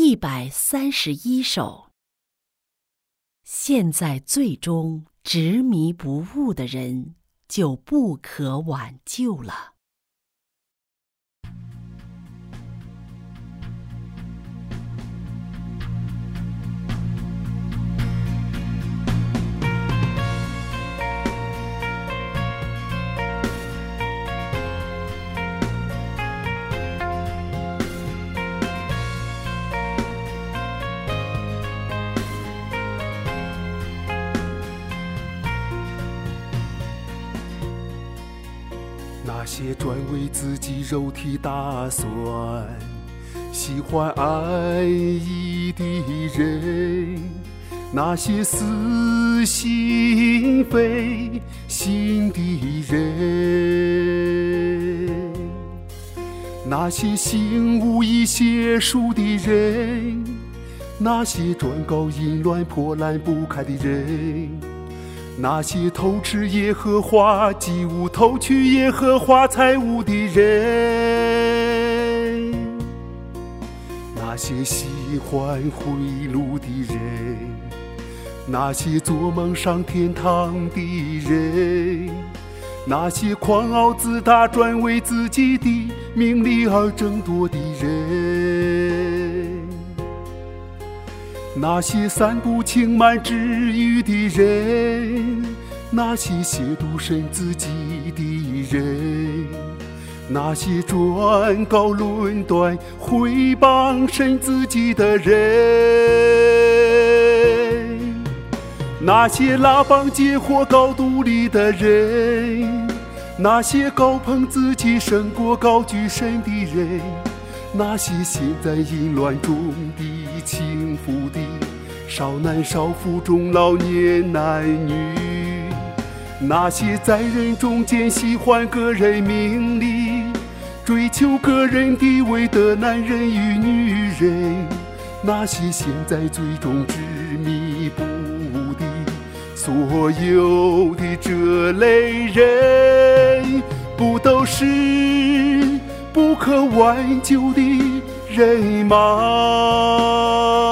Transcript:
一百三十一首。现在最终执迷不悟的人，就不可挽救了。些专为自己肉体打算、喜欢安逸的人，那些死心非心的人，那些心无一邪术的人，那些专搞淫乱破烂不堪的人。那些偷吃耶和华祭物、偷取耶和华财物的人，那些喜欢贿赂的人，那些做梦上天堂的人，那些狂傲自大、专为自己的名利而争夺的人。那些散布轻慢之语的人，那些亵渎神自己的人，那些专搞论断、毁谤神自己的人，那些拉帮结伙搞独立的人，那些高捧自己胜过高举神的人。那些陷在淫乱中的轻浮的少男少妇、中老年男女，那些在人中间喜欢个人名利、追求个人地位的男人与女人，那些现在最终执迷不悟的所有的这类人，不都是？不可挽救的人吗？